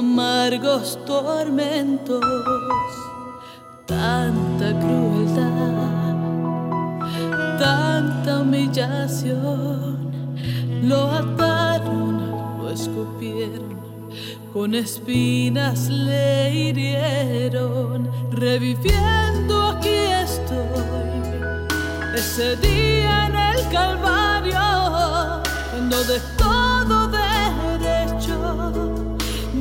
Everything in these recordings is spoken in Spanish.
amargos tormentos, tanta crueldad, tanta humillación, lo ataron, lo escupieron, con espinas le hirieron, reviviendo aquí estoy, ese día en el Calvario cuando de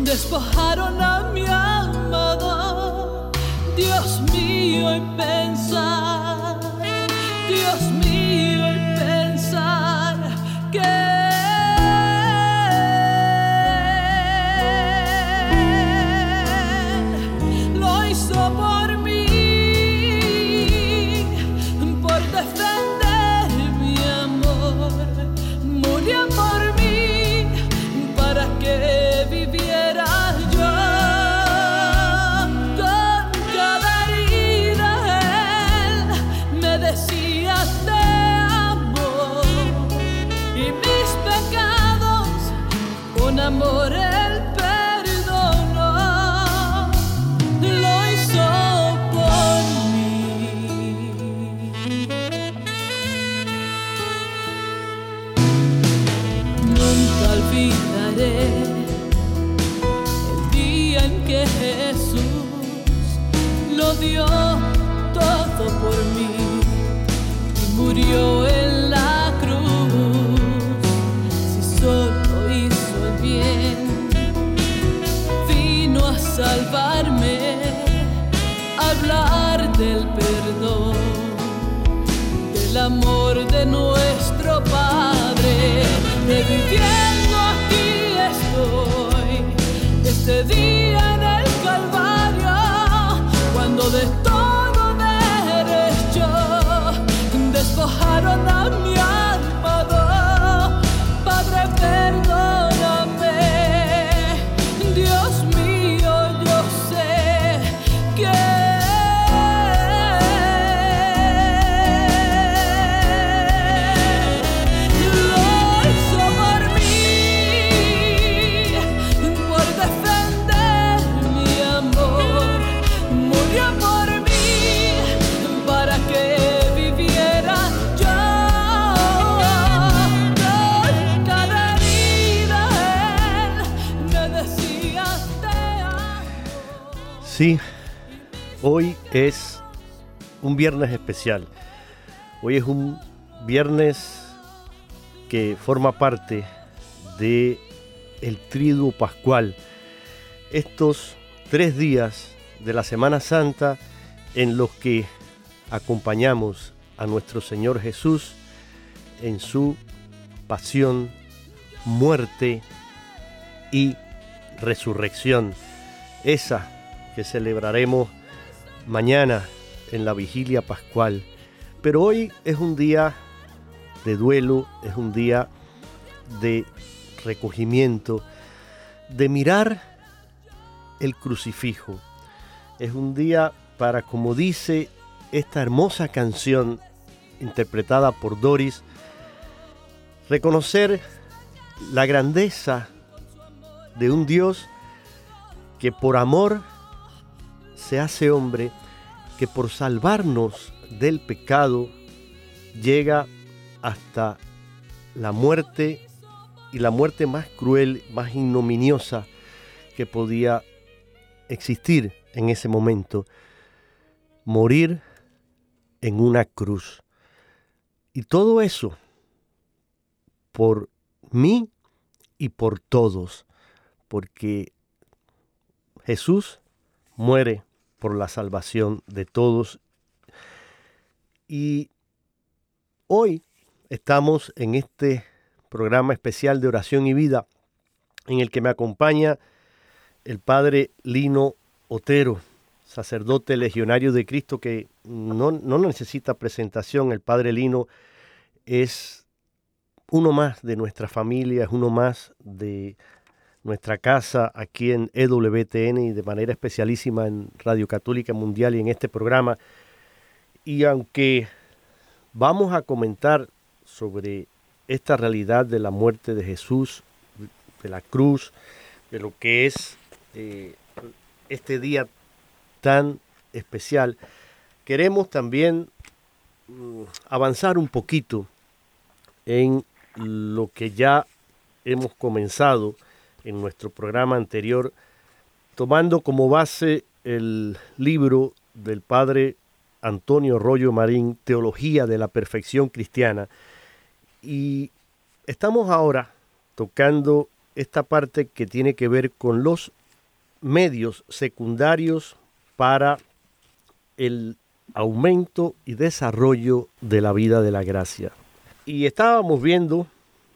despojaron a mi amado. Dios mío, y pensar, en la cruz, si solo hizo el bien, vino a salvarme, hablar del perdón, del amor de nuestro Padre, reviviendo aquí Sí, hoy es un viernes especial. Hoy es un viernes que forma parte de el triduo pascual. Estos tres días de la Semana Santa en los que acompañamos a nuestro Señor Jesús en su pasión, muerte y resurrección. Esa que celebraremos mañana en la vigilia pascual. Pero hoy es un día de duelo, es un día de recogimiento, de mirar el crucifijo. Es un día para, como dice esta hermosa canción interpretada por Doris, reconocer la grandeza de un Dios que por amor se hace hombre, que por salvarnos del pecado llega hasta la muerte y la muerte más cruel, más ignominiosa que podía existir en ese momento, morir en una cruz. Y todo eso por mí y por todos, porque Jesús muere por la salvación de todos. Y hoy estamos en este programa especial de oración y vida en el que me acompaña el padre Lino Otero, sacerdote legionario de Cristo que no, no necesita presentación. El padre Lino es uno más de nuestra familia, es uno más de nuestra casa aquí en EWTN y de manera especialísima en Radio Católica Mundial y en este programa. Y aunque vamos a comentar sobre esta realidad de la muerte de Jesús, de la cruz, de lo que es eh, este día tan especial, queremos también mm, avanzar un poquito en lo que ya hemos comenzado en nuestro programa anterior, tomando como base el libro del padre Antonio Rollo Marín, Teología de la Perfección Cristiana. Y estamos ahora tocando esta parte que tiene que ver con los medios secundarios para el aumento y desarrollo de la vida de la gracia. Y estábamos viendo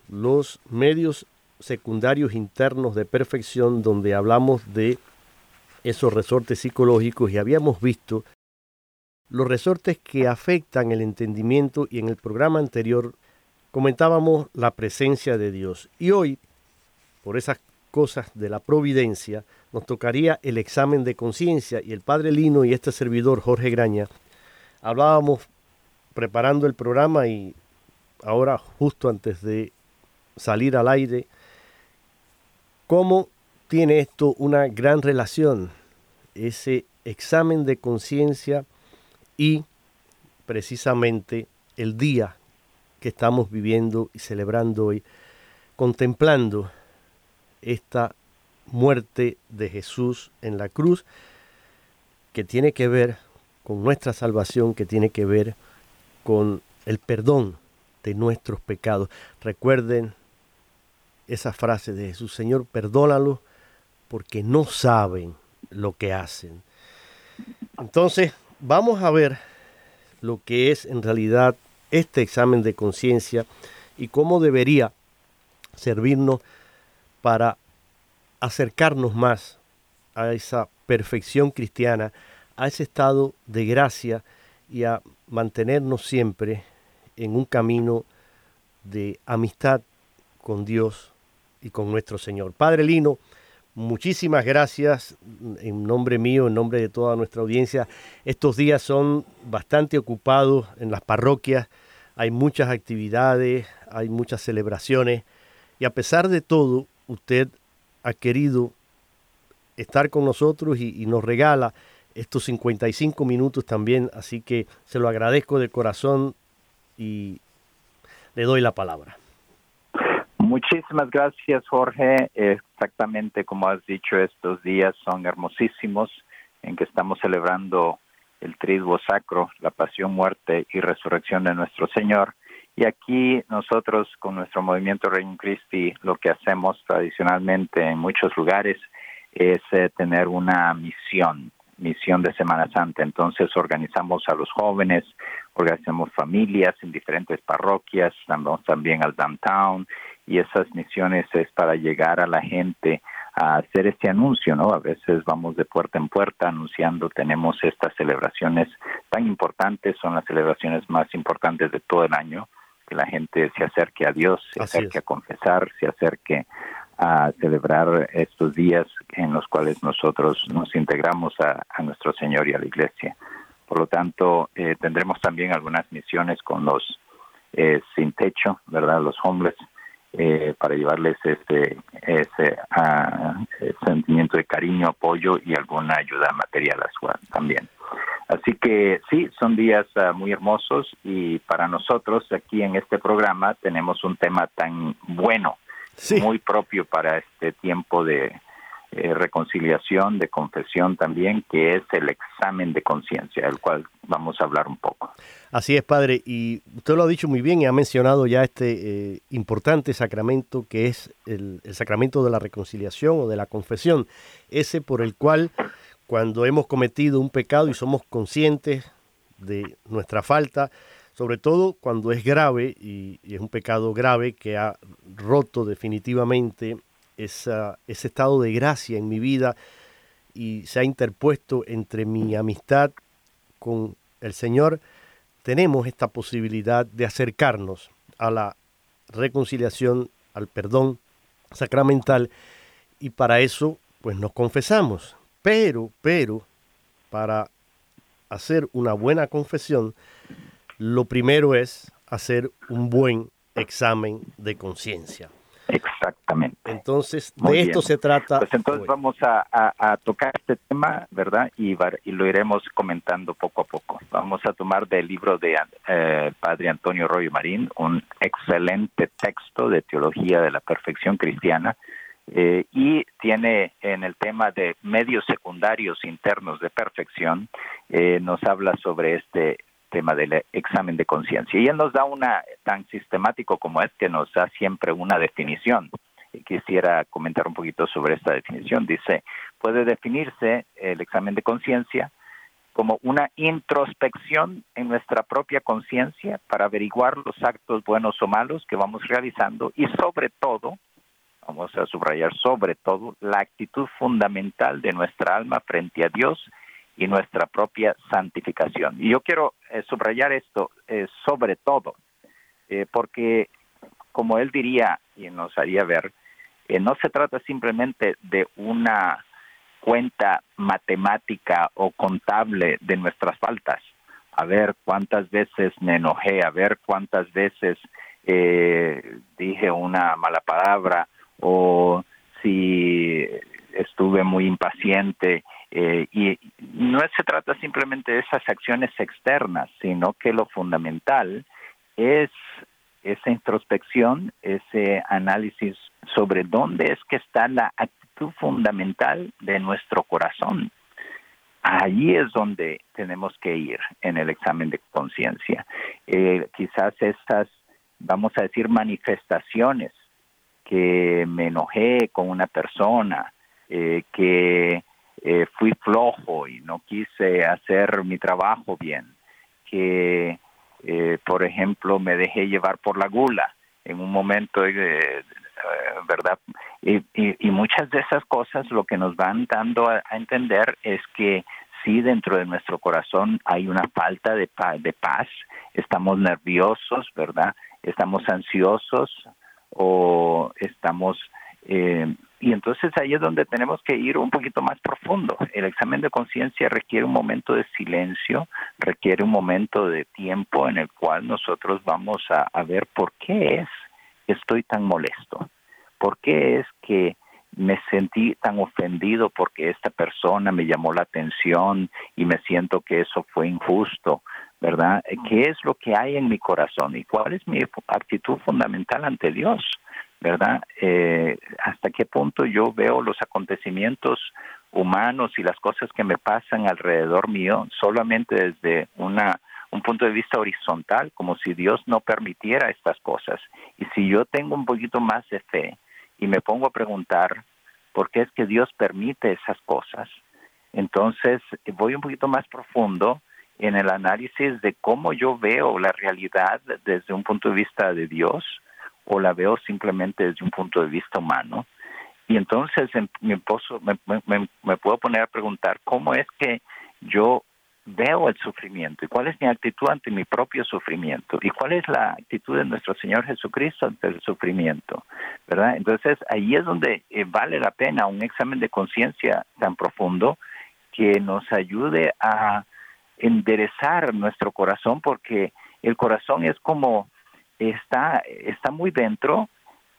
los medios secundarios internos de perfección donde hablamos de esos resortes psicológicos y habíamos visto los resortes que afectan el entendimiento y en el programa anterior comentábamos la presencia de Dios. Y hoy, por esas cosas de la providencia, nos tocaría el examen de conciencia y el padre Lino y este servidor Jorge Graña hablábamos preparando el programa y ahora justo antes de salir al aire ¿Cómo tiene esto una gran relación? Ese examen de conciencia y precisamente el día que estamos viviendo y celebrando hoy, contemplando esta muerte de Jesús en la cruz, que tiene que ver con nuestra salvación, que tiene que ver con el perdón de nuestros pecados. Recuerden esa frase de Jesús, Señor, perdónalo porque no saben lo que hacen. Entonces, vamos a ver lo que es en realidad este examen de conciencia y cómo debería servirnos para acercarnos más a esa perfección cristiana, a ese estado de gracia y a mantenernos siempre en un camino de amistad con Dios y con nuestro Señor. Padre Lino, muchísimas gracias en nombre mío, en nombre de toda nuestra audiencia. Estos días son bastante ocupados en las parroquias, hay muchas actividades, hay muchas celebraciones y a pesar de todo, usted ha querido estar con nosotros y, y nos regala estos 55 minutos también, así que se lo agradezco de corazón y le doy la palabra. Muchísimas gracias, Jorge. Exactamente como has dicho, estos días son hermosísimos en que estamos celebrando el triduo sacro, la pasión, muerte y resurrección de nuestro Señor. Y aquí nosotros con nuestro movimiento Reino Christi lo que hacemos tradicionalmente en muchos lugares es eh, tener una misión, misión de Semana Santa. Entonces organizamos a los jóvenes, organizamos familias en diferentes parroquias, vamos también al downtown y esas misiones es para llegar a la gente a hacer este anuncio, ¿no? A veces vamos de puerta en puerta anunciando, tenemos estas celebraciones tan importantes, son las celebraciones más importantes de todo el año, que la gente se acerque a Dios, se acerque a confesar, se acerque a celebrar estos días en los cuales nosotros nos integramos a, nuestro Señor y a la Iglesia. Por lo tanto, eh, tendremos también algunas misiones con los eh, sin techo, ¿verdad? Los homeless, eh, para llevarles este ese ah, sentimiento de cariño, apoyo y alguna ayuda material también. Así que sí, son días ah, muy hermosos y para nosotros aquí en este programa tenemos un tema tan bueno, muy propio para este tiempo de eh, reconciliación, de confesión también, que es el examen de conciencia, del cual vamos a hablar un poco. Así es, padre, y usted lo ha dicho muy bien y ha mencionado ya este eh, importante sacramento que es el, el sacramento de la reconciliación o de la confesión, ese por el cual cuando hemos cometido un pecado y somos conscientes de nuestra falta, sobre todo cuando es grave y, es un pecado grave que ha roto definitivamente ese estado de gracia en mi vida y se ha interpuesto entre mi amistad con el Señor, tenemos esta posibilidad de acercarnos a la reconciliación, al perdón sacramental y para eso pues nos confesamos. Pero, pero, para hacer una buena confesión, lo primero es hacer un buen examen de conciencia. Exactamente. Entonces, de esto se trata. Pues entonces vamos a, tocar este tema, ¿verdad? Y, y, lo iremos comentando poco a poco. Vamos a tomar del libro de eh, Padre Antonio Royo Marín, un excelente texto de teología de la perfección cristiana, eh, y tiene en el tema de medios secundarios internos de perfección, eh, nos habla sobre este tema del examen de conciencia. Y él nos da una tan sistemático como es que nos da siempre una definición. Y quisiera comentar un poquito sobre esta definición. Dice, puede definirse el examen de conciencia como una introspección en nuestra propia conciencia para averiguar los actos buenos o malos que vamos realizando y sobre todo vamos a subrayar sobre todo la actitud fundamental de nuestra alma frente a Dios y nuestra propia santificación. Y yo quiero eh, subrayar esto eh, sobre todo, eh, porque como él diría y nos haría ver, no se trata simplemente de una cuenta matemática o contable de nuestras faltas, a ver cuántas veces me enojé, a ver cuántas veces dije una mala palabra, o si estuve muy impaciente. Eh, y no se trata simplemente de esas acciones externas, sino que lo fundamental es esa introspección, ese análisis sobre dónde es que está la actitud fundamental de nuestro corazón. Allí es donde tenemos que ir en el examen de conciencia. Eh, quizás estas, vamos a decir, manifestaciones que me enojé con una persona, eh, que eh, fui flojo y no quise hacer mi trabajo bien, que, eh, por ejemplo, me dejé llevar por la gula en un momento, ¿verdad? Y, muchas de esas cosas lo que nos van dando a, entender es que sí dentro de nuestro corazón hay una falta de de paz, estamos nerviosos, ¿verdad? Estamos ansiosos, o estamos... Eh, y entonces ahí es donde tenemos que ir un poquito más profundo. El examen de conciencia requiere un momento de silencio, requiere un momento de tiempo en el cual nosotros vamos a, ver por qué es que estoy tan molesto, por qué es que me sentí tan ofendido porque esta persona me llamó la atención y me siento que eso fue injusto, ¿verdad? ¿Qué es lo que hay en mi corazón y cuál es mi actitud fundamental ante Dios? ¿Verdad? Eh, ¿Hasta qué punto yo veo los acontecimientos humanos y las cosas que me pasan alrededor mío solamente desde una un punto de vista horizontal, como si Dios no permitiera estas cosas. Y si yo tengo un poquito más de fe y me pongo a preguntar por qué es que Dios permite esas cosas, entonces voy un poquito más profundo en el análisis de cómo yo veo la realidad desde un punto de vista de Dios o la veo simplemente desde un punto de vista humano. Y entonces me, me, puedo poner a preguntar cómo es que yo veo el sufrimiento y cuál es mi actitud ante mi propio sufrimiento y cuál es la actitud de nuestro Señor Jesucristo ante el sufrimiento, ¿verdad? Entonces ahí es donde eh, vale la pena un examen de conciencia tan profundo que nos ayude a enderezar nuestro corazón porque el corazón es como está está muy dentro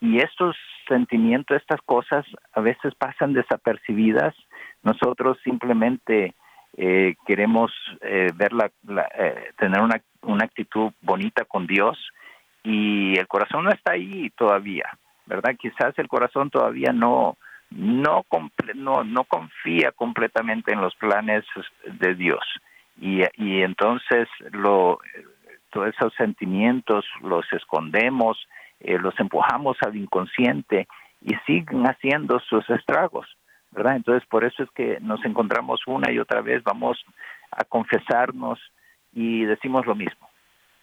y estos sentimientos, estas cosas a veces pasan desapercibidas. Nosotros simplemente eh, queremos eh, ver la, eh, tener una, una actitud bonita con Dios y el corazón no está ahí todavía, ¿verdad? Quizás el corazón todavía no no no, no confía completamente en los planes de Dios y entonces lo todos esos sentimientos los escondemos, los empujamos al inconsciente y siguen haciendo sus estragos. ¿verdad? Entonces, por eso es que nos encontramos una y otra vez, vamos a confesarnos y decimos lo mismo.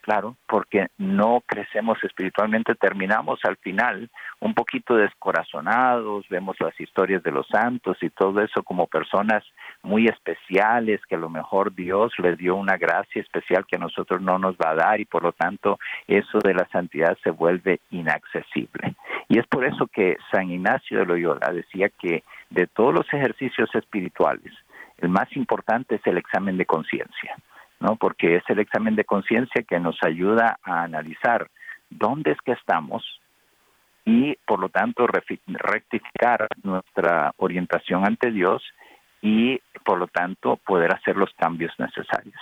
Claro, porque no crecemos espiritualmente, terminamos al final un poquito descorazonados, vemos las historias de los santos y todo eso como personas muy especiales que a lo mejor Dios les dio una gracia especial que a nosotros no nos va a dar y por lo tanto eso de la santidad se vuelve inaccesible. Y es por eso que San Ignacio de Loyola decía que de todos los ejercicios espirituales, el más importante es el examen de conciencia. ¿No? Porque es el examen de conciencia que nos ayuda a analizar dónde es que estamos y por lo tanto rectificar nuestra orientación ante Dios y por lo tanto poder hacer los cambios necesarios.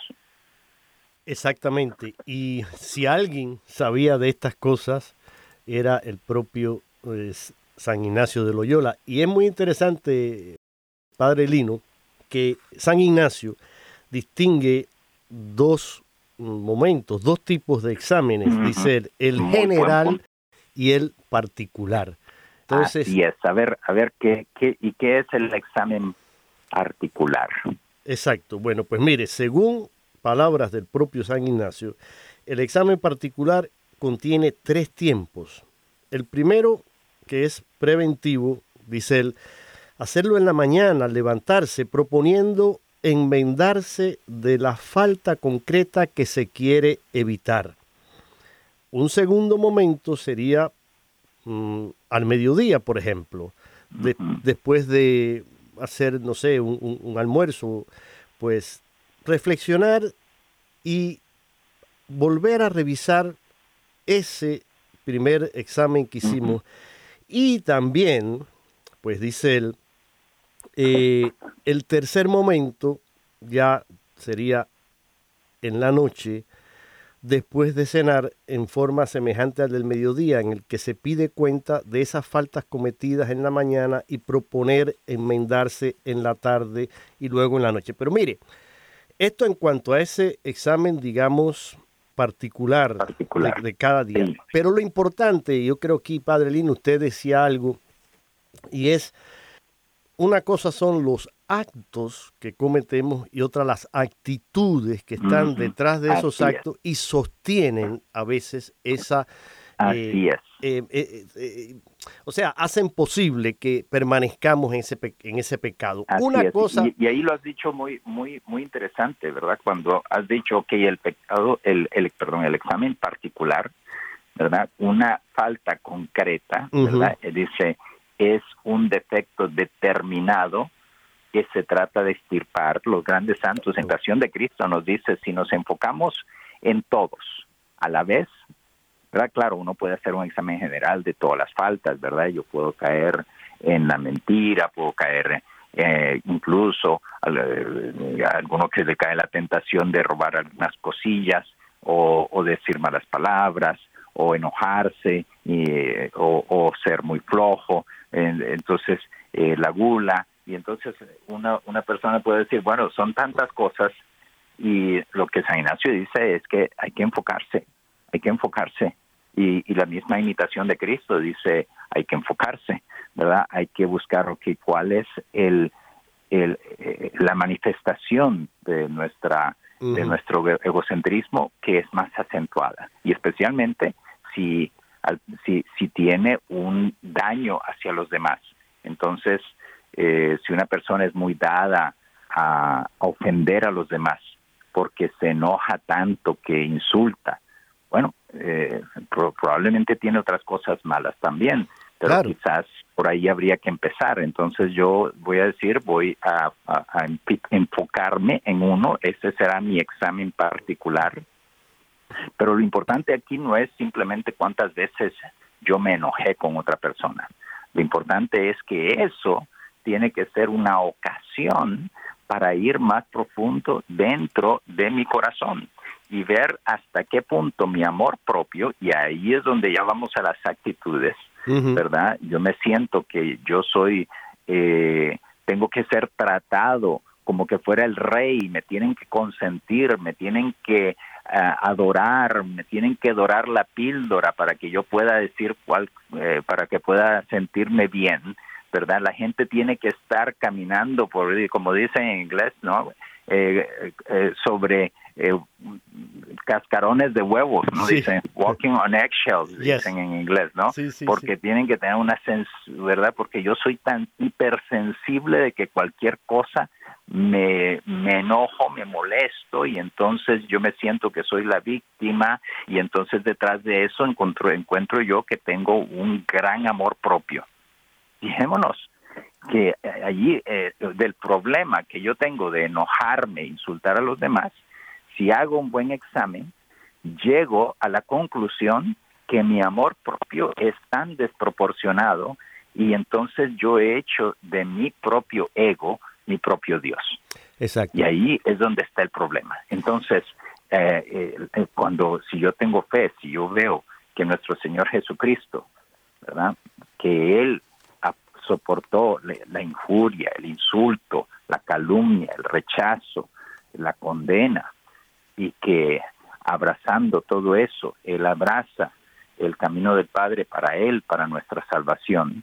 Exactamente. Y si alguien sabía de estas cosas, era el propio San Ignacio de Loyola. Y es muy interesante, Padre Lino, que San Ignacio distingue dos momentos, dos tipos de exámenes, dice el general y el particular. Entonces, Así es, a ver, a ver qué, qué, y qué es el examen particular. Exacto, bueno, pues mire, según palabras del propio San Ignacio, el examen particular contiene tres tiempos. El primero, que es preventivo, dice él, hacerlo en la mañana, levantarse proponiendo enmendarse de la falta concreta que se quiere evitar. Un segundo momento sería mm, al mediodía, por ejemplo, después de hacer, no sé, un, almuerzo, pues reflexionar y volver a revisar ese primer examen que hicimos. Y también, pues dice él, eh, el tercer momento ya sería en la noche, después de cenar, en forma semejante al del mediodía, en el que se pide cuenta de esas faltas cometidas en la mañana y proponer enmendarse en la tarde y luego en la noche. Pero mire, esto en cuanto a ese examen, digamos, particular, De, cada día. Pero lo importante, yo creo que, Padre Lino, usted decía algo, y es una cosa son los actos que cometemos y otra las actitudes que están detrás de esos actos y sostienen a veces esa... Así eh, es. Eh, eh, o sea, hacen posible que permanezcamos en ese, en ese pecado. Una cosa... Y, ahí lo has dicho muy, muy, muy interesante, ¿verdad? Cuando has dicho que el pecado, el, el, perdón, el examen particular, ¿verdad? Una falta concreta, ¿verdad? Dice es un defecto determinado que se trata de extirpar. Los grandes santos en Pasión de Cristo nos dice, si nos enfocamos en todos a la vez, ¿verdad? Claro, uno puede hacer un examen general de todas las faltas, ¿verdad? Yo puedo caer en la mentira, puedo caer eh, incluso a, alguno que le cae la tentación de robar algunas cosillas o, o decir malas palabras o enojarse o, ser muy flojo, entonces eh, la gula, y entonces una, una persona puede decir, bueno, son tantas cosas Y lo que San Ignacio dice es que hay que enfocarse, hay que enfocarse. Y, y la misma imitación de Cristo dice, hay que enfocarse, ¿verdad? Hay que buscar okay, cuál es el, el, eh, la manifestación de nuestra de nuestro egocentrismo que es más acentuada y especialmente si si, si tiene un daño hacia los demás. Entonces, eh, si una persona es muy dada a, ofender a los demás porque se enoja tanto que insulta, bueno, eh, probablemente tiene otras cosas malas también pero quizás por ahí habría que empezar. Entonces yo voy a decir, voy a, enfocarme en uno, ese será mi examen particular. Pero lo importante aquí no es simplemente cuántas veces yo me enojé con otra persona. Lo importante es que eso tiene que ser una ocasión para ir más profundo dentro de mi corazón y ver hasta qué punto mi amor propio, y ahí es donde ya vamos a las actitudes, ¿verdad? Yo me siento que yo soy, eh, tengo que ser tratado como que fuera el rey, me tienen que consentir, me tienen que adorar, me tienen que dorar la píldora para que yo pueda decir cuál, eh, para que pueda sentirme bien, ¿verdad? La gente tiene que estar caminando por, como dicen en inglés, ¿no? Eh, eh, sobre eh, cascarones de huevos, ¿no? Dicen walking on eggshells, dicen en inglés, ¿no? Porque tienen que tener una sens ¿verdad? Porque yo soy tan hipersensible de que cualquier cosa me, me enojo, me molesto y entonces yo me siento que soy la víctima y entonces detrás de eso encuentro, encuentro yo que tengo un gran amor propio. Fijémonos, que allí eh, del problema que yo tengo de enojarme, insultar a los demás, si hago un buen examen, llego a la conclusión que mi amor propio es tan desproporcionado y entonces yo he hecho de mi propio ego mi propio Dios. Exacto. Y ahí es donde está el problema. Entonces, eh, eh, cuando si yo tengo fe, si yo veo que nuestro Señor Jesucristo, ¿verdad? Que Él soportó la injuria, el insulto, la calumnia, el rechazo, la condena, y que abrazando todo eso, Él abraza el camino del Padre para Él, para nuestra salvación.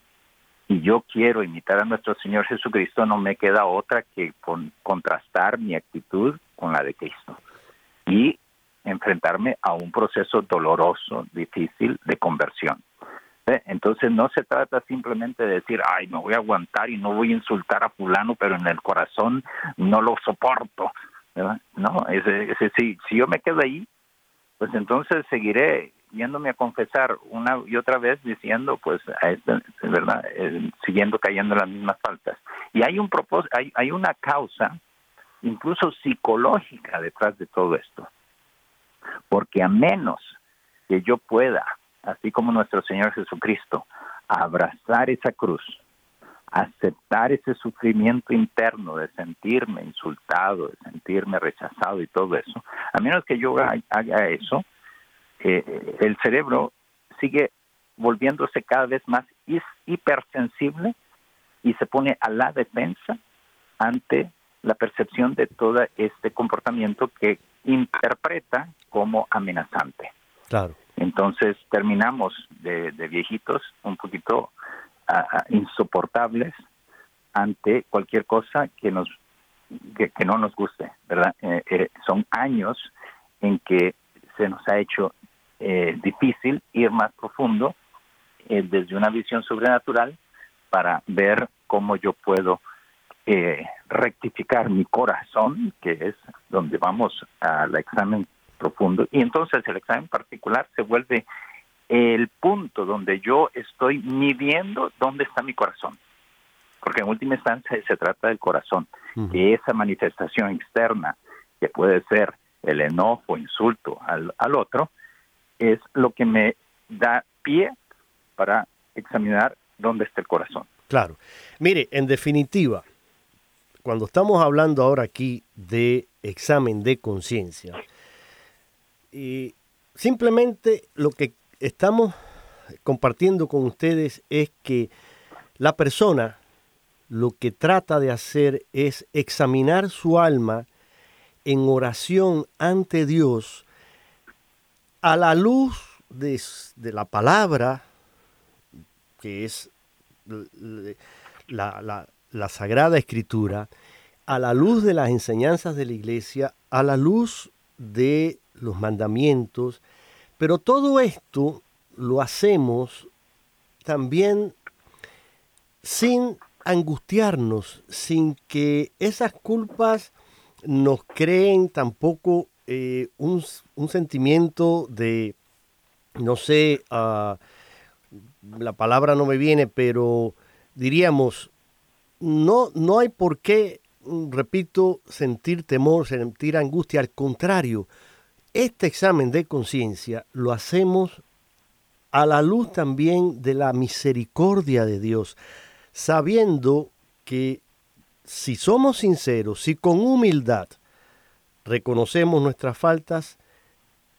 Y yo quiero imitar a nuestro Señor Jesucristo, no me queda otra que contrastar mi actitud con la de Cristo y enfrentarme a un proceso doloroso, difícil de conversión. Entonces no se trata simplemente de decir, ay, me voy a aguantar y no voy a insultar a fulano, pero en el corazón no lo soporto. No, ese, ese, si, si yo me quedo ahí, pues entonces seguiré yéndome a confesar una y otra vez diciendo, pues, a este, ¿verdad? Eh, siguiendo cayendo en las mismas faltas. Y hay un propósito, hay, hay una causa, incluso psicológica, detrás de todo esto. Porque a menos que yo pueda así como nuestro Señor Jesucristo, abrazar esa cruz, aceptar ese sufrimiento interno de sentirme insultado, de sentirme rechazado y todo eso, a menos que yo haga eso, eh, el cerebro sigue volviéndose cada vez más hipersensible y se pone a la defensa ante la percepción de todo este comportamiento que interpreta como amenazante. Claro. Entonces terminamos de, viejitos un poquito insoportables ante cualquier cosa que nos que, no nos guste, ¿verdad? Eh, eh, son años en que se nos ha hecho eh, difícil ir más profundo desde una visión sobrenatural para ver cómo yo puedo rectificar mi corazón, que es donde vamos al examen profundo. Y entonces el examen particular se vuelve el punto donde yo estoy midiendo dónde está mi corazón. Porque en última instancia se trata del corazón, que esa manifestación externa, que puede ser el enojo, insulto al, al otro, es lo que me da pie para examinar dónde está el corazón. Claro. Mire, en definitiva, cuando estamos hablando ahora aquí de examen de conciencia, y simplemente lo que estamos compartiendo con ustedes es que la persona lo que trata de hacer es examinar su alma en oración ante Dios a la luz de, la palabra, que es la, la, la Sagrada Escritura, a la luz de las enseñanzas de la iglesia, a la luz de los mandamientos, pero todo esto lo hacemos también sin angustiarnos, sin que esas culpas nos creen tampoco eh, un, un, sentimiento de, no sé, uh, la palabra no me viene, pero diríamos, no, no hay por qué, repito, sentir temor, sentir angustia, al contrario, este examen de conciencia lo hacemos a la luz también de la misericordia de Dios, sabiendo que si somos sinceros, si con humildad reconocemos nuestras faltas,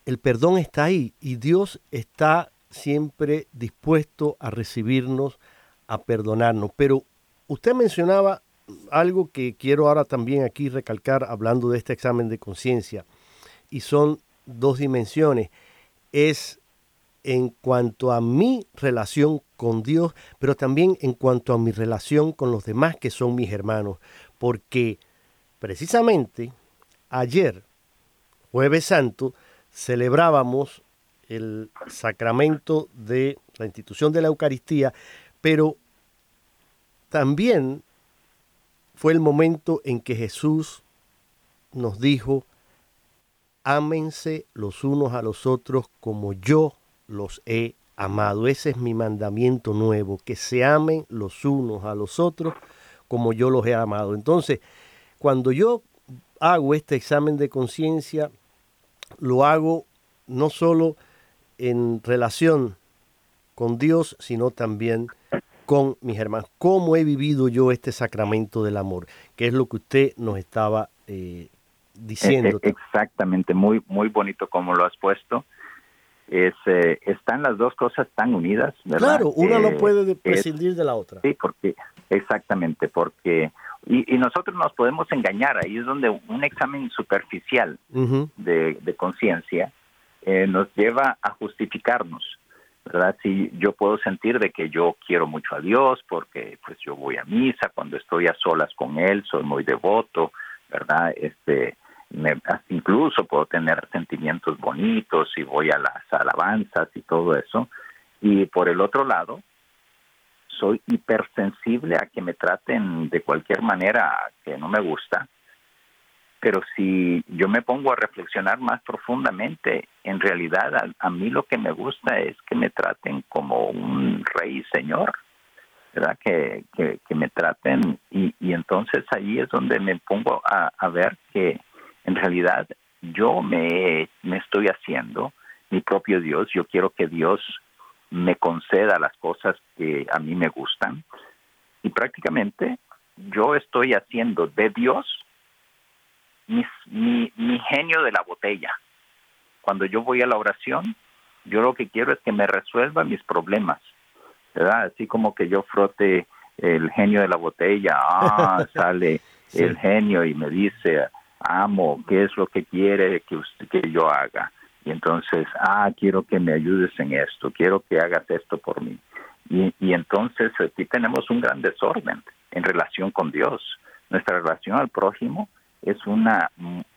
el perdón está ahí y Dios está siempre dispuesto a recibirnos, a perdonarnos. Pero usted mencionaba algo que quiero ahora también aquí recalcar hablando de este examen de conciencia, y son dos dimensiones. Es en cuanto a mi relación con Dios, pero también en cuanto a mi relación con los demás que son mis hermanos, porque precisamente ayer, jueves santo, celebrábamos el sacramento de la institución de la Eucaristía, pero también fue el momento en que Jesús nos dijo, ámense los unos a los otros como yo los he amado. Ese es mi mandamiento nuevo, que se amen los unos a los otros como yo los he amado. Entonces, cuando yo hago este examen de conciencia, lo hago no solo en relación con Dios, sino también con mis hermanos. ¿Cómo he vivido yo este sacramento del amor? Que es lo que usted nos estaba eh, diciendo. E-, exactamente, muy, muy bonito como lo has puesto. Es, eh, están las dos cosas tan unidas, ¿verdad? Claro, una no puede prescindir de la otra. Sí, porque, exactamente, porque, y, y, nosotros nos podemos engañar, ahí es donde un examen superficial uh -huh. de, de conciencia eh, nos lleva a justificarnos, ¿verdad? Si yo puedo sentir de que yo quiero mucho a Dios porque pues yo voy a misa, cuando estoy a solas con Él, soy muy devoto, ¿verdad? Este, me, incluso puedo tener sentimientos bonitos y voy a las alabanzas y todo eso. Y por el otro lado, soy hipersensible a que me traten de cualquier manera que no me gusta. Pero si yo me pongo a reflexionar más profundamente, en realidad a, a mí lo que me gusta es que me traten como un rey señor, ¿verdad? Que, que, que me traten y, y, entonces ahí es donde me pongo a, a ver que en realidad yo me, me estoy haciendo mi propio Dios, yo quiero que Dios me conceda las cosas que a mí me gustan y prácticamente yo estoy haciendo de Dios mi, mi, mi, genio de la botella. Cuando yo voy a la oración, yo lo que quiero es que me resuelva mis problemas, ¿verdad? Así como que yo frote el genio de la botella, ah, sale sí. el genio y me dice, amo, ¿qué es lo que quiere que, usted, que yo haga? Y entonces, ah, quiero que me ayudes en esto, quiero que hagas esto por mí. Y, entonces aquí tenemos un gran desorden en relación con Dios. Nuestra relación al prójimo es una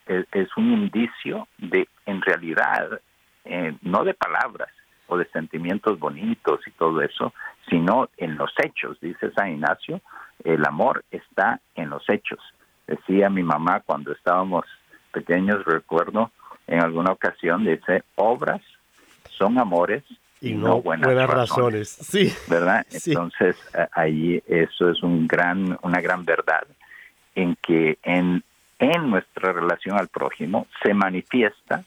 es, es un indicio de en realidad eh, no de palabras o de sentimientos bonitos y todo eso sino en los hechos dice San Ignacio el amor está en los hechos decía mi mamá cuando estábamos pequeños recuerdo en alguna ocasión dice obras son amores y, y no, no, buenas, buenas razones. razones. sí verdad sí. entonces ahí eso es un gran una gran verdad en que en en nuestra relación al prójimo se manifiesta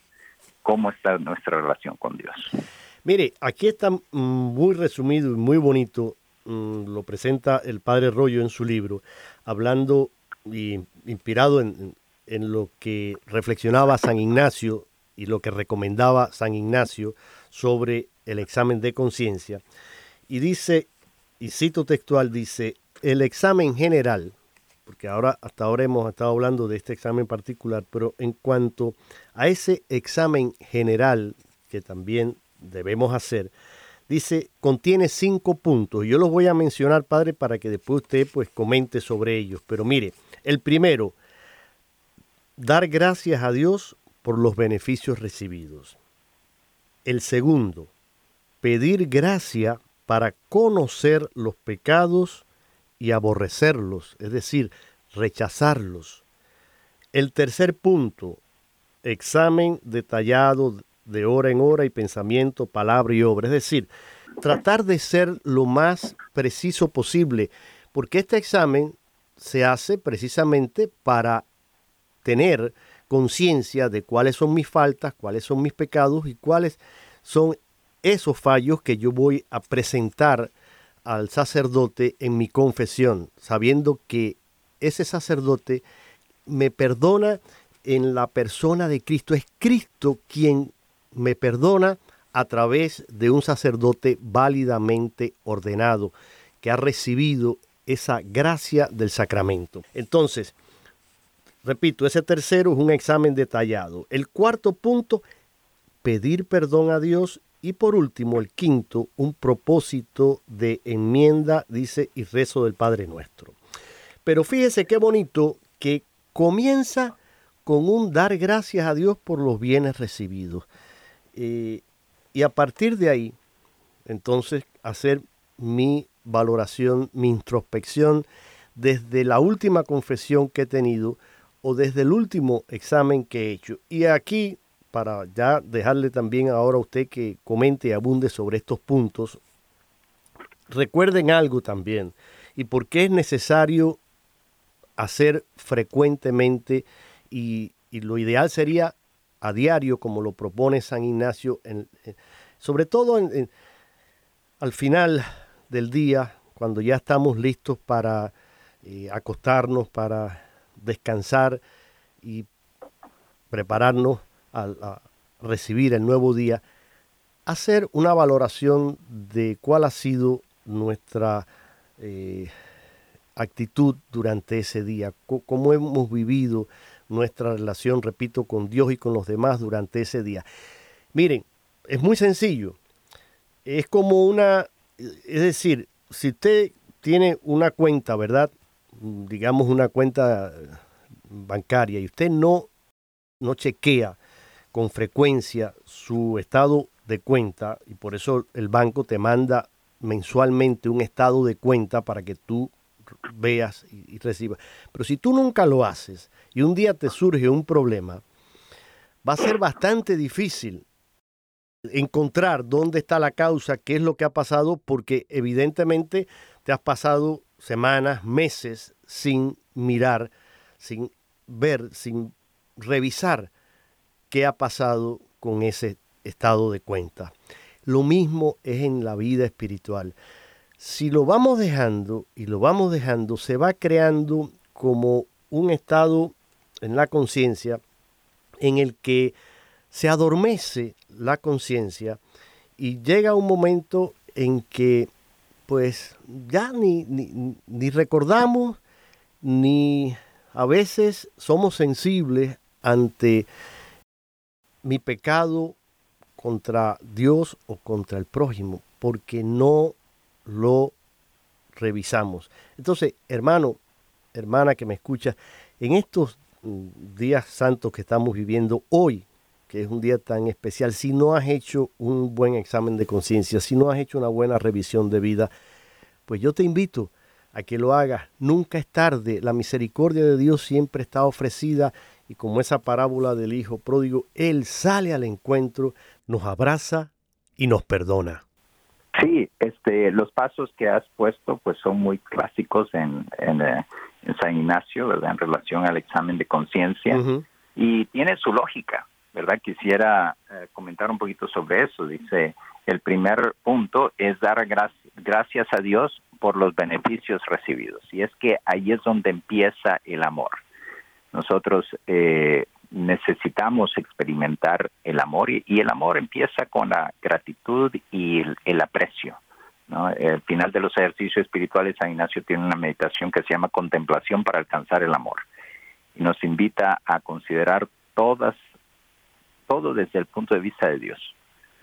cómo está nuestra relación con Dios. Mire, aquí está muy resumido y muy bonito, lo presenta el padre Rollo en su libro, hablando y inspirado en, en lo que reflexionaba San Ignacio y lo que recomendaba San Ignacio sobre el examen de conciencia. Y dice, y cito textual, dice, el examen general porque ahora hasta ahora hemos estado hablando de este examen particular, pero en cuanto a ese examen general que también debemos hacer, dice, contiene cinco puntos. Yo los voy a mencionar, padre, para que después usted pues comente sobre ellos. Pero mire, el primero, dar gracias a Dios por los beneficios recibidos. El segundo, pedir gracia para conocer los pecados y aborrecerlos, es decir, rechazarlos. El tercer punto, examen detallado de hora en hora y pensamiento, palabra y obra, es decir, tratar de ser lo más preciso posible, porque este examen se hace precisamente para tener conciencia de cuáles son mis faltas, cuáles son mis pecados y cuáles son esos fallos que yo voy a presentar al sacerdote en mi confesión, sabiendo que ese sacerdote me perdona en la persona de Cristo. Es Cristo quien me perdona a través de un sacerdote válidamente ordenado, que ha recibido esa gracia del sacramento. Entonces, repito, ese tercero es un examen detallado. El cuarto punto, pedir perdón a Dios y por último, el quinto, un propósito de enmienda, dice, y rezo del Padre Nuestro. Pero fíjese qué bonito que comienza con un dar gracias a Dios por los bienes recibidos. Eh, y a partir de ahí, entonces, hacer mi valoración, mi introspección desde la última confesión que he tenido o desde el último examen que he hecho. Y aquí para ya dejarle también ahora a usted que comente y abunde sobre estos puntos, recuerden algo también y por qué es necesario hacer frecuentemente y, lo ideal sería a diario como lo propone San Ignacio, en, sobre todo al final del día, cuando ya estamos listos para eh, acostarnos, para descansar y prepararnos a, recibir el nuevo día, hacer una valoración de cuál ha sido nuestra eh, actitud durante ese día, cómo hemos vivido nuestra relación, repito, con Dios y con los demás durante ese día. Miren, es muy sencillo. Es como una, es decir, si usted tiene una cuenta, ¿verdad? Digamos una cuenta bancaria y usted no, no chequea con frecuencia su estado de cuenta y por eso el banco te manda mensualmente un estado de cuenta para que tú veas y, recibas. Pero si tú nunca lo haces y un día te surge un problema, va a ser bastante difícil encontrar dónde está la causa, qué es lo que ha pasado, porque evidentemente te has pasado semanas, meses sin mirar, sin ver, sin revisar qué ha pasado con ese estado de cuenta. Lo mismo es en la vida espiritual. Si lo vamos dejando y lo vamos dejando, se va creando como un estado en la conciencia en el que se adormece la conciencia y llega un momento en que pues ya ni, ni, recordamos ni a veces somos sensibles ante mi pecado contra Dios o contra el prójimo, porque no lo revisamos. Entonces, hermano, hermana que me escucha, en estos mm, días santos que estamos viviendo hoy, que es un día tan especial, si no has hecho un buen examen de conciencia, si no has hecho una buena revisión de vida, pues yo te invito a que lo hagas. Nunca es tarde. La misericordia de Dios siempre está ofrecida y como esa parábola del hijo pródigo, Él sale al encuentro, nos abraza y nos perdona. Sí, este, los pasos que has puesto pues son muy clásicos en, en, eh, San Ignacio, ¿verdad? En relación al examen de conciencia y tiene su lógica, ¿verdad? Quisiera eh, comentar un poquito sobre eso. Dice, el primer punto es dar gracias a Dios por los beneficios recibidos y es que ahí es donde empieza el amor. Nosotros eh, necesitamos experimentar el amor y, el amor empieza con la gratitud y el, aprecio, ¿no? El final de los ejercicios espirituales, San Ignacio tiene una meditación que se llama contemplación para alcanzar el amor y nos invita a considerar todas, todo desde el punto de vista de Dios.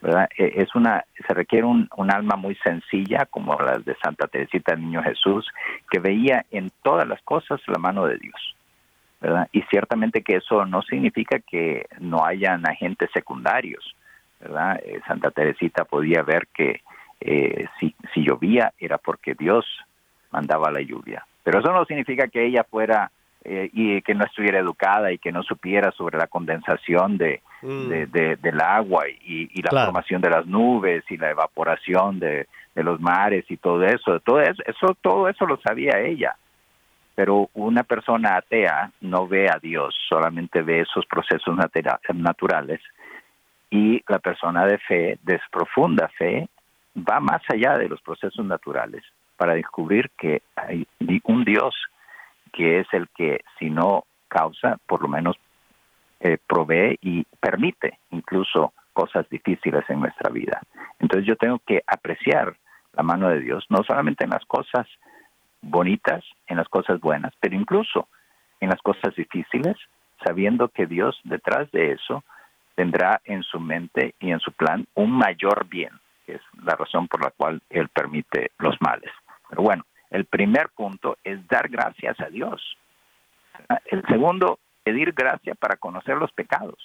¿verdad? E, es una, se requiere un, alma muy sencilla, como las de Santa Teresita del Niño Jesús, que veía en todas las cosas la mano de Dios. ¿verdad? Y ciertamente que eso no significa que no hayan agentes secundarios. ¿verdad? Eh, Santa Teresita podía ver que eh, si, si llovía era porque Dios mandaba la lluvia. Pero eso no significa que ella fuera eh, y que no estuviera educada y que no supiera sobre la condensación de, Mm. de, de- del agua y, y la Claro. formación de las nubes y la evaporación de, de los mares y todo eso. Todo eso, eso, todo eso lo sabía ella. Pero una persona atea no ve a Dios, solamente ve esos procesos naturales. Y la persona de fe, de profunda fe, va más allá de los procesos naturales para descubrir que hay un Dios que es el que, si no causa, por lo menos eh, provee y permite incluso cosas difíciles en nuestra vida. Entonces yo tengo que apreciar la mano de Dios, no solamente en las cosas bonitas, en las cosas buenas, pero incluso en las cosas difíciles, sabiendo que Dios detrás de eso tendrá en su mente y en su plan un mayor bien, que es la razón por la cual Él permite los males. Pero bueno, el primer punto es dar gracias a Dios. El segundo, pedir gracia para conocer los pecados.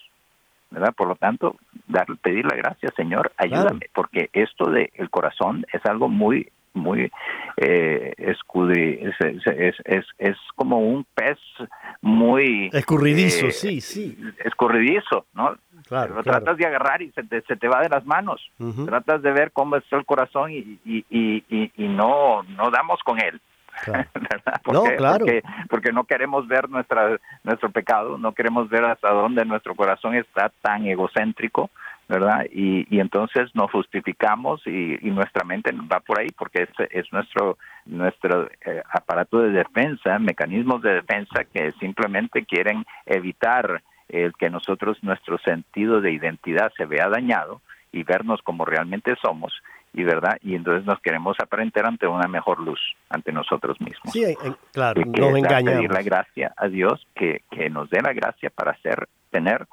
¿verdad? Por lo tanto, dar, pedir la gracia, Señor, ayúdame, Claro. porque esto del el corazón es algo muy, muy eh, escudi- es, es, es, es, como un pez muy Escurridizo, eh, sí, sí. escurridizo, ¿no? Claro, Lo claro. tratas de agarrar y se te, se te va de las manos. Tratas de ver cómo está el corazón y, y, y, y, y no, no damos con él. claro. ¿verdad? No, claro. Porque, porque no queremos ver nuestra, nuestro pecado, no queremos ver hasta dónde nuestro corazón está tan egocéntrico, ¿verdad? Y, y entonces nos justificamos y, y nuestra mente va por ahí porque es, es nuestro, nuestro eh, aparato de defensa, mecanismos de defensa que simplemente quieren evitar el que nosotros, nuestro sentido de identidad se vea dañado y vernos como realmente somos y verdad y entonces nos queremos aparentar ante una mejor luz ante nosotros mismos Sí, claro, que nos dar- pedir engañamos. la gracia a Dios que, que nos dé la gracia para hacer tener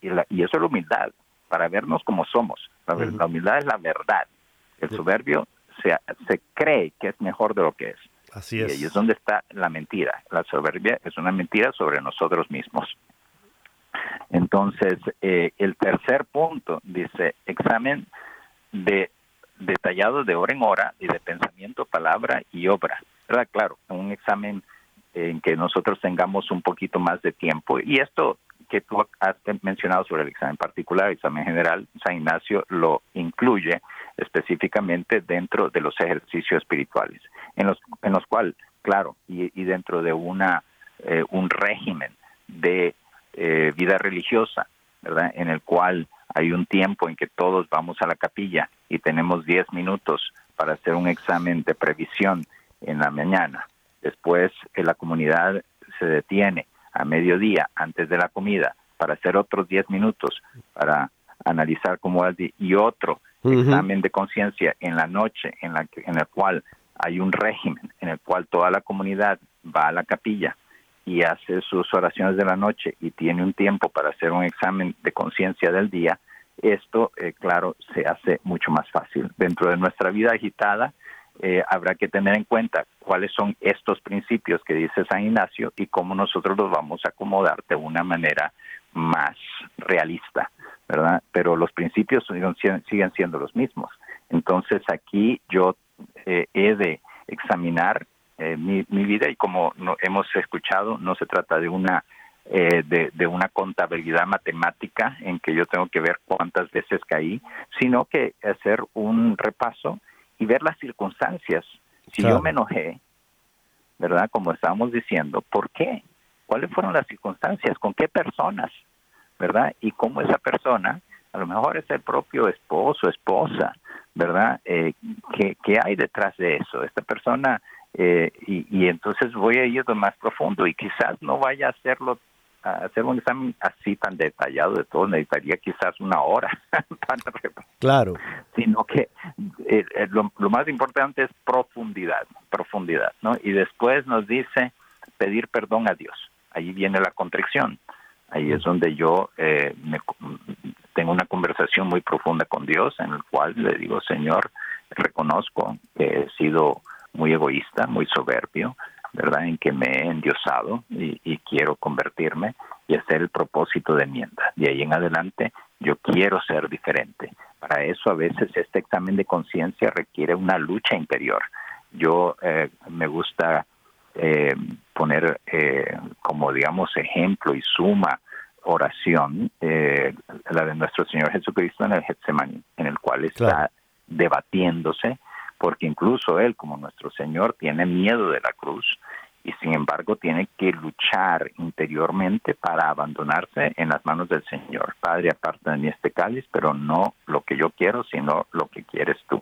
y, la- y eso es la humildad para vernos como somos la, la humildad es la verdad el soberbio se, se cree que es mejor de lo que es Así y es. ahí es donde está la mentira la soberbia es una mentira sobre nosotros mismos entonces, eh, el tercer punto dice examen de detallado de hora en hora y de pensamiento, palabra y obra. ¿Verdad? Claro, un examen en que nosotros tengamos un poquito más de tiempo. Y esto que tú has mencionado sobre el examen particular, el examen general, San Ignacio lo incluye específicamente dentro de los ejercicios espirituales, en los, en los cuales, claro, y, dentro de una eh, un régimen de eh, vida religiosa, ¿verdad? En el cual hay un tiempo en que todos vamos a la capilla y tenemos 10 minutos para hacer un examen de previsión en la mañana. Después eh, la comunidad se detiene a mediodía antes de la comida para hacer otros 10 minutos para analizar cómo día y otro examen de conciencia en la noche en la que- en el cual hay un régimen en el cual toda la comunidad va a la capilla y hace sus oraciones de la noche y tiene un tiempo para hacer un examen de conciencia del día, esto, eh, claro, se hace mucho más fácil. Dentro de nuestra vida agitada, eh, habrá que tener en cuenta cuáles son estos principios que dice San Ignacio y cómo nosotros los vamos a acomodar de una manera más realista, ¿verdad? Pero los principios siguen, siendo los mismos. Entonces aquí yo eh, he de examinar eh, mi, vida y como hemos escuchado, no se trata de una eh, de una contabilidad matemática en que yo tengo que ver cuántas veces caí, sino que hacer un repaso y ver las circunstancias. Si Claro. yo me enojé, ¿verdad? Como estábamos diciendo, ¿por qué? ¿Cuáles fueron las circunstancias? ¿Con qué personas? ¿Verdad? Y cómo esa persona, a lo mejor es el propio esposo, esposa, ¿verdad? Eh, ¿qué, qué hay detrás de eso? Esta persona, eh, y, y entonces voy a ir más profundo y quizás no vaya a hacerlo hacer un examen así tan detallado de todo, necesitaría quizás una hora para Claro. sino que eh, eh, lo, más importante es profundidad, profundidad, ¿no? Y después nos dice pedir perdón a Dios. Ahí viene la contrición. Ahí es donde yo eh, tengo una conversación muy profunda con Dios en el cual le digo, Señor, reconozco que he sido muy egoísta, muy soberbio, ¿verdad? En que me he endiosado y, y quiero convertirme y hacer el propósito de enmienda. De ahí en adelante yo quiero ser diferente. Para eso a veces este examen de conciencia requiere una lucha interior. Yo eh, me gusta eh, poner eh, como digamos ejemplo y suma oración la de nuestro Señor Jesucristo en el Getsemaní, en el cual está debatiéndose, porque incluso él como nuestro Señor tiene miedo de la cruz y sin embargo tiene que luchar interiormente para abandonarse en las manos del Señor. Padre, aparte de mí este cáliz, pero no lo que yo quiero, sino lo que quieres tú.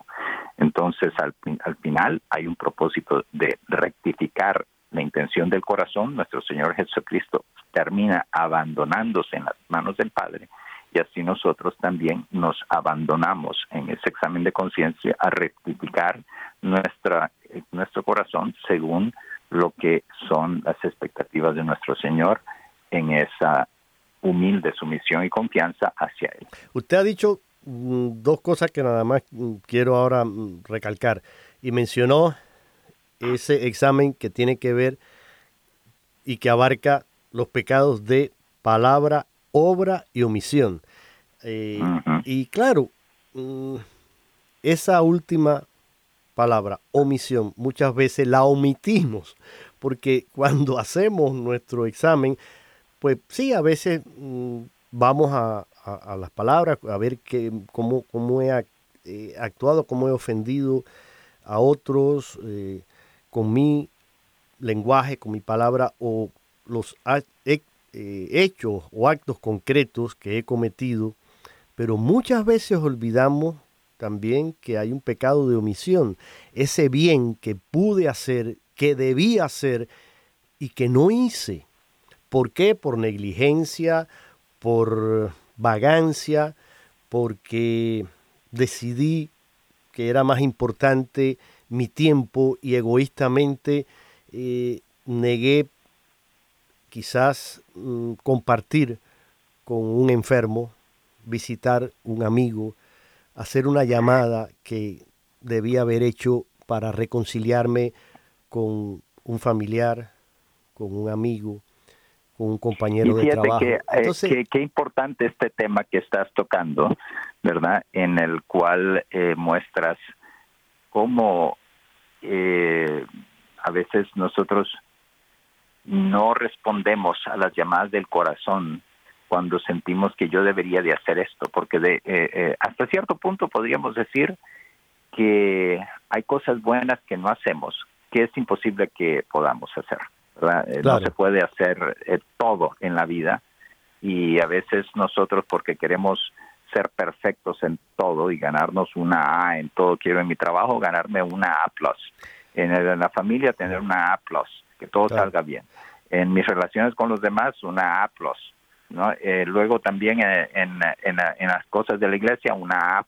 Entonces, al, al final hay un propósito de rectificar la intención del corazón. Nuestro Señor Jesucristo termina abandonándose en las manos del Padre y así nosotros también nos abandonamos en ese examen de conciencia a rectificar nuestra, nuestro corazón según lo que son las expectativas de nuestro Señor en esa humilde sumisión y confianza hacia Él. Usted ha dicho mm, dos cosas que nada más mm, quiero ahora mm, recalcar y mencionó ese examen que tiene que ver y que abarca los pecados de palabra, obra y omisión. Eh, y claro, esa última palabra, omisión, muchas veces la omitimos, porque cuando hacemos nuestro examen, pues sí, a veces mm, vamos a, las palabras, a ver que, cómo, cómo he eh, actuado, cómo he ofendido a otros eh, con mi lenguaje, con mi palabra, o los eh, hechos o actos concretos que he cometido, pero muchas veces olvidamos también que hay un pecado de omisión. Ese bien que pude hacer, que debía hacer y que no hice. ¿Por qué? Por negligencia, por vagancia, porque decidí que era más importante mi tiempo y egoístamente eh, negué quizás mm, compartir con un enfermo, visitar un amigo, hacer una llamada que debía haber hecho para reconciliarme con un familiar, con un amigo, con un compañero de trabajo. Que, eh, qué importante este tema que estás tocando, ¿verdad? En el cual eh, muestras cómo eh, a veces nosotros no respondemos a las llamadas del corazón cuando sentimos que yo debería de hacer esto, porque de, eh, eh, hasta cierto punto podríamos decir que hay cosas buenas que no hacemos, que es imposible que podamos hacer. Eh, no se puede hacer todo en la vida y a veces nosotros porque queremos ser perfectos en todo y ganarnos una A en todo, quiero en mi trabajo ganarme una A+, en, la familia tener una A+, que todo salga bien. En mis relaciones con los demás, una A+, ¿no? Eh, luego también eh, en, en, en, las cosas de la iglesia una A+.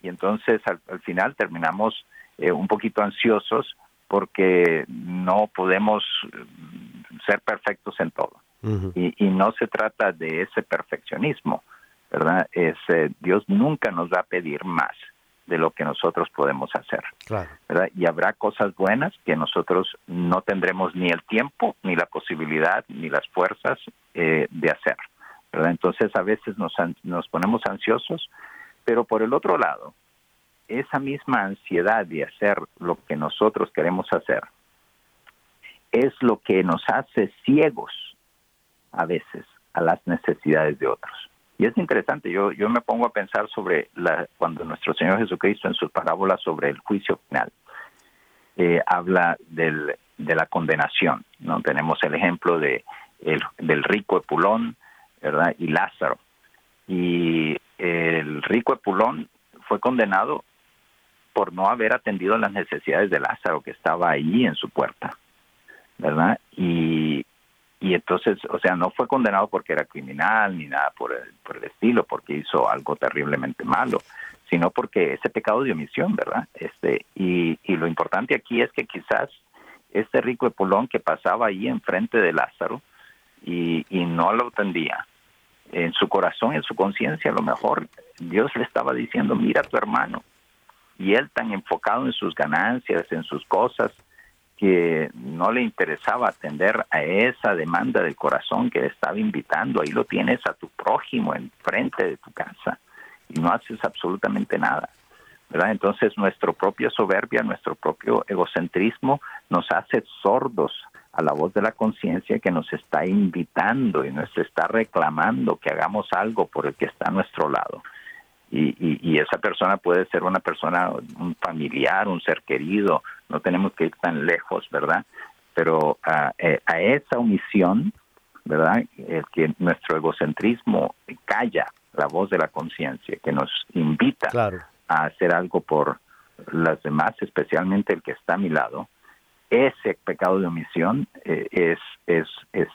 Y entonces al, final terminamos eh, un poquito ansiosos porque no podemos ser perfectos en todo. y, y, no se trata de ese perfeccionismo, ¿verdad? Es, Dios nunca nos va a pedir más de lo que nosotros podemos hacer. ¿verdad? Y habrá cosas buenas que nosotros no tendremos ni el tiempo, ni la posibilidad, ni las fuerzas eh, de hacer. ¿verdad? Entonces a veces nos, nos ponemos ansiosos, pero por el otro lado, esa misma ansiedad de hacer lo que nosotros queremos hacer es lo que nos hace ciegos a veces a las necesidades de otros. Y es interesante, yo, yo me pongo a pensar sobre la, cuando nuestro Señor Jesucristo en su parábola sobre el juicio final eh, habla del, de la condenación. ¿no? Tenemos el ejemplo de el, del rico Epulón ¿verdad? y Lázaro. Y el rico Epulón fue condenado por no haber atendido las necesidades de Lázaro que estaba ahí en su puerta, ¿verdad? Y, y entonces, o sea, no fue condenado porque era criminal ni nada por el, por el estilo, porque hizo algo terriblemente malo, sino porque ese pecado de omisión, ¿verdad? Este, y, lo importante aquí es que quizás este rico Epulón que pasaba ahí enfrente de Lázaro y, y no lo entendía, en su corazón, en su conciencia, a lo mejor Dios le estaba diciendo, mira a tu hermano, y él tan enfocado en sus ganancias, en sus cosas, que no le interesaba atender a esa demanda del corazón que le estaba invitando. Ahí lo tienes a tu prójimo enfrente de tu casa y no haces absolutamente nada. ¿verdad? Entonces nuestro propia soberbia, nuestro propio egocentrismo nos hace sordos a la voz de la conciencia que nos está invitando y nos está reclamando que hagamos algo por el que está a nuestro lado y, esa persona puede ser una persona, un familiar, un ser querido, no tenemos que ir tan lejos, ¿verdad? Pero a, eh, a esa omisión, ¿verdad? El que nuestro egocentrismo calla la voz de la conciencia, que nos invita a hacer algo por las demás, especialmente el que está a mi lado, ese pecado de omisión eh, es, es, es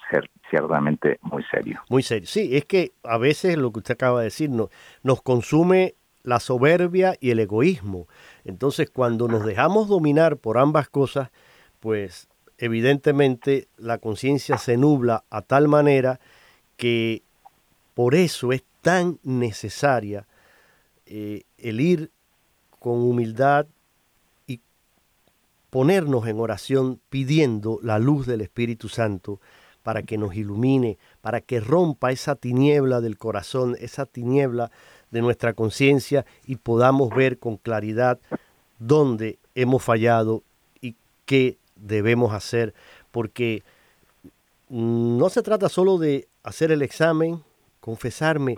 ciertamente muy serio. Muy serio. Sí, es que a veces lo que usted acaba de decir no, nos consume la soberbia y el egoísmo. Entonces, cuando nos dejamos dominar por ambas cosas, pues evidentemente la conciencia se nubla a tal manera que por eso es tan necesaria eh, el ir con humildad ponernos en oración pidiendo la luz del Espíritu Santo para que nos ilumine, para que rompa esa tiniebla del corazón, esa tiniebla de nuestra conciencia y podamos ver con claridad dónde hemos fallado y qué debemos hacer, porque no se trata solo de hacer el examen, confesarme,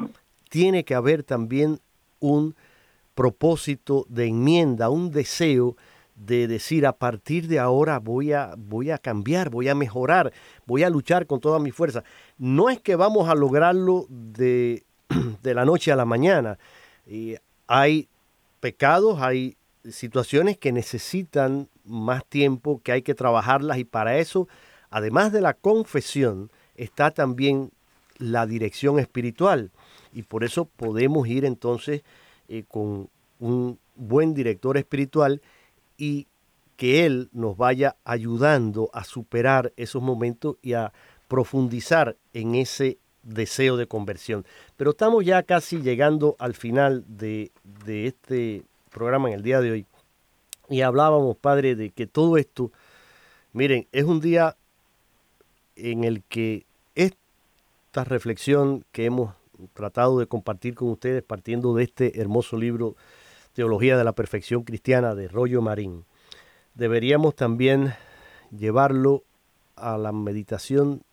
tiene que haber también un propósito de enmienda, un deseo de decir a partir de ahora voy a, voy a cambiar, voy a mejorar, voy a luchar con toda mi fuerza. No es que vamos a lograrlo de, de la noche a la mañana. Hay pecados, hay situaciones que necesitan más tiempo, que hay que trabajarlas y para eso, además de la confesión, está también la dirección espiritual. Y por eso podemos ir entonces eh, con un buen director espiritual y que Él nos vaya ayudando a superar esos momentos y a profundizar en ese deseo de conversión. Pero estamos ya casi llegando al final de, este programa en el día de hoy. Y hablábamos, Padre, de que todo esto, miren, es un día en el que esta reflexión que hemos tratado de compartir con ustedes partiendo de este hermoso libro Teología de la Perfección Cristiana de Rollo Marín. Deberíamos también llevarlo a la meditación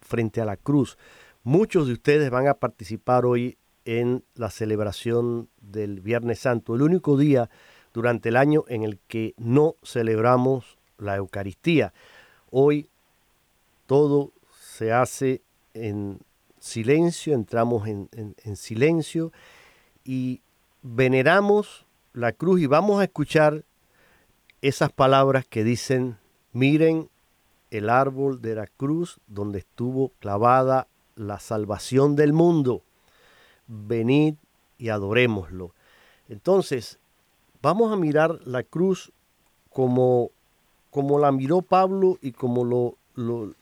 frente a la cruz. Muchos de ustedes van a participar hoy en la celebración del Viernes Santo, el único día durante el año en el que no celebramos la Eucaristía. Hoy todo se hace en silencio, entramos en, en silencio y veneramos la cruz y vamos a escuchar esas palabras que dicen, miren el árbol de la cruz donde estuvo clavada la salvación del mundo. Venid y adorémoslo. Entonces, vamos a mirar la cruz como, como la miró Pablo y como lo, lo,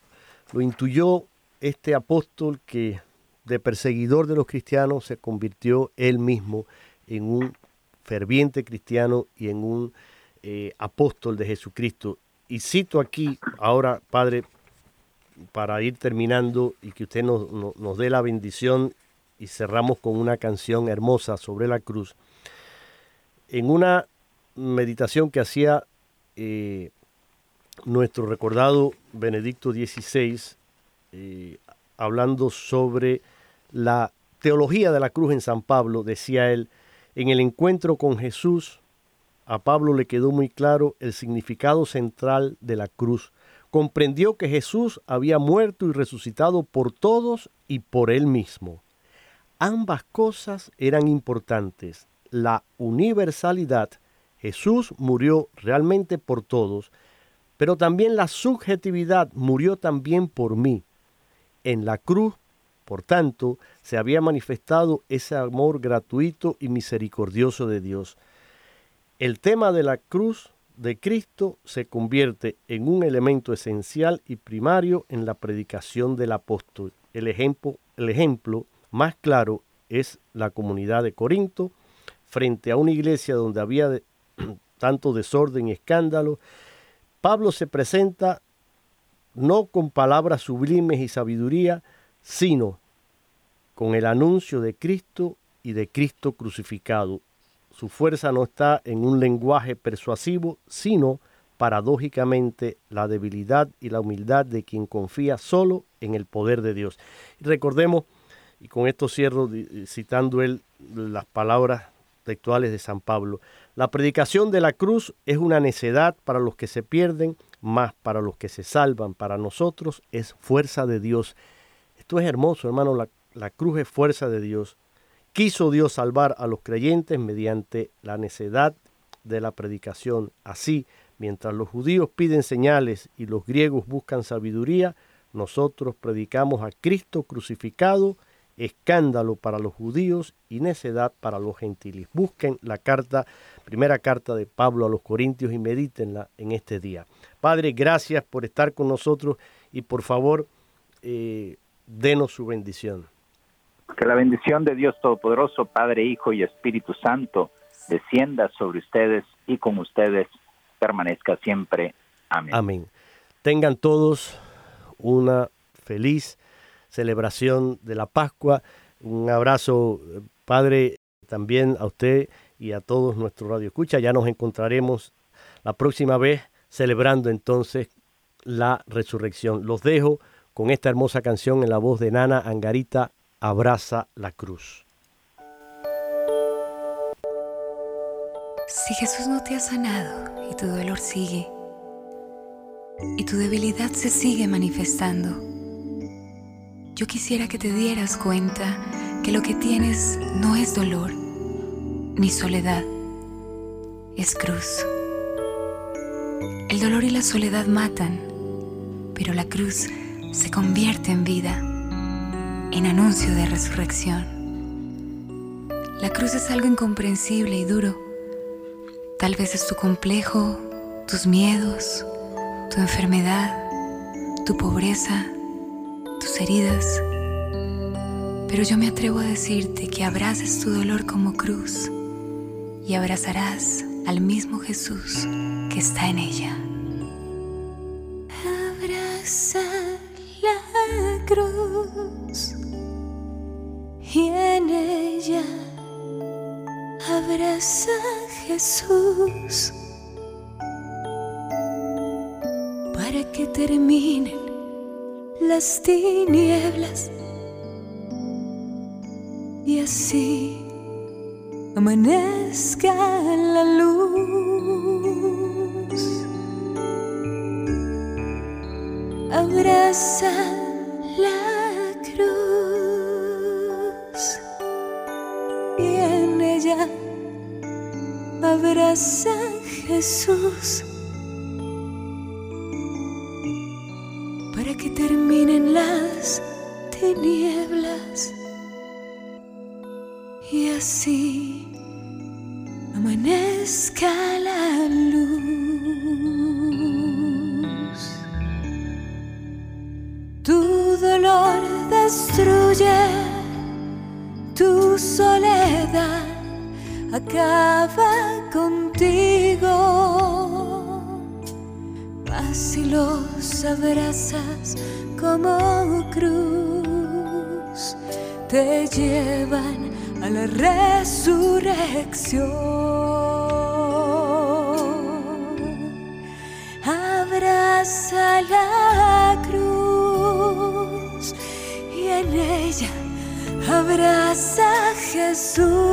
lo intuyó este apóstol que de perseguidor de los cristianos se convirtió él mismo en un ferviente cristiano y en un eh, apóstol de Jesucristo. Y cito aquí ahora, Padre, para ir terminando y que usted nos, nos, dé la bendición y cerramos con una canción hermosa sobre la cruz. En una meditación que hacía eh, nuestro recordado Benedicto XVI, eh, hablando sobre la teología de la cruz en San Pablo, decía él, en el encuentro con Jesús, a Pablo le quedó muy claro el significado central de la cruz. Comprendió que Jesús había muerto y resucitado por todos y por él mismo. Ambas cosas eran importantes. La universalidad, Jesús murió realmente por todos, pero también la subjetividad murió también por mí. En la cruz Por tanto, se había manifestado ese amor gratuito y misericordioso de Dios. El tema de la cruz de Cristo se convierte en un elemento esencial y primario en la predicación del apóstol. El ejemplo, el ejemplo más claro es la comunidad de Corinto, frente a una iglesia donde había tanto desorden y escándalo. Pablo se presenta no con palabras sublimes y sabiduría, sino con el anuncio de Cristo y de Cristo crucificado, su fuerza no está en un lenguaje persuasivo, sino paradójicamente la debilidad y la humildad de quien confía solo en el poder de Dios. recordemos, y con esto cierro citando él las palabras textuales de San Pablo, la predicación de la cruz es una necedad para los que se pierden, más para los que se salvan. Para nosotros es fuerza de Dios. Esto es hermoso, hermano, la, cruz es fuerza de Dios. Quiso Dios salvar a los creyentes mediante la necedad de la predicación. Así, mientras los judíos piden señales y los griegos buscan sabiduría, nosotros predicamos a Cristo crucificado, escándalo para los judíos y necedad para los gentiles. Busquen la carta, primera carta de Pablo a los Corintios y medítenla en este día. Padre, gracias por estar con nosotros y por favor, eh, denos su bendición. Que la bendición de Dios Todopoderoso, Padre, Hijo y Espíritu Santo, descienda sobre ustedes y con ustedes permanezca siempre. Amén. Amén. Tengan todos una feliz celebración de la Pascua. Un abrazo, Padre, también a usted y a todos nuestros Radio Escucha. Ya nos encontraremos la próxima vez celebrando entonces la resurrección. Los dejo con esta hermosa canción en la voz de Nana Angarita abraza la cruz. Si Jesús no te ha sanado y tu dolor sigue, y tu debilidad se sigue manifestando, yo quisiera que te dieras cuenta que lo que tienes no es dolor ni soledad, es cruz. El dolor y la soledad matan, pero la cruz se convierte en vida en anuncio de resurrección. La cruz es algo incomprensible y duro. Tal vez es tu complejo, tus miedos, tu enfermedad, tu pobreza, tus heridas. Pero yo me atrevo a decirte que abraces tu dolor como cruz y abrazarás al mismo Jesús que está en ella. Abraza y en ella abraza a Jesús. Para que terminen las tinieblas. Y así amanezca la luz. Abraza la abraza Jesús. Para que terminen las tinieblas. Y así acaba contigo. Mas los abrazas como cruz, te llevan a la resurrección. Abraza la cruz y en ella abraza a Jesús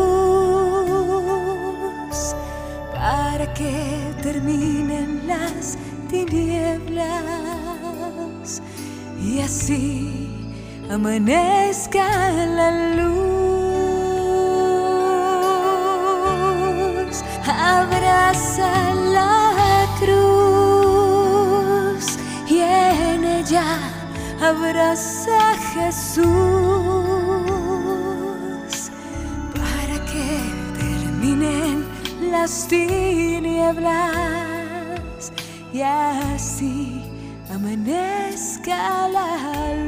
que terminen las tinieblas y así amanezca la luz. Abraza la cruz y en ella abraza Jesús las tinieblas y así amanezca la luz.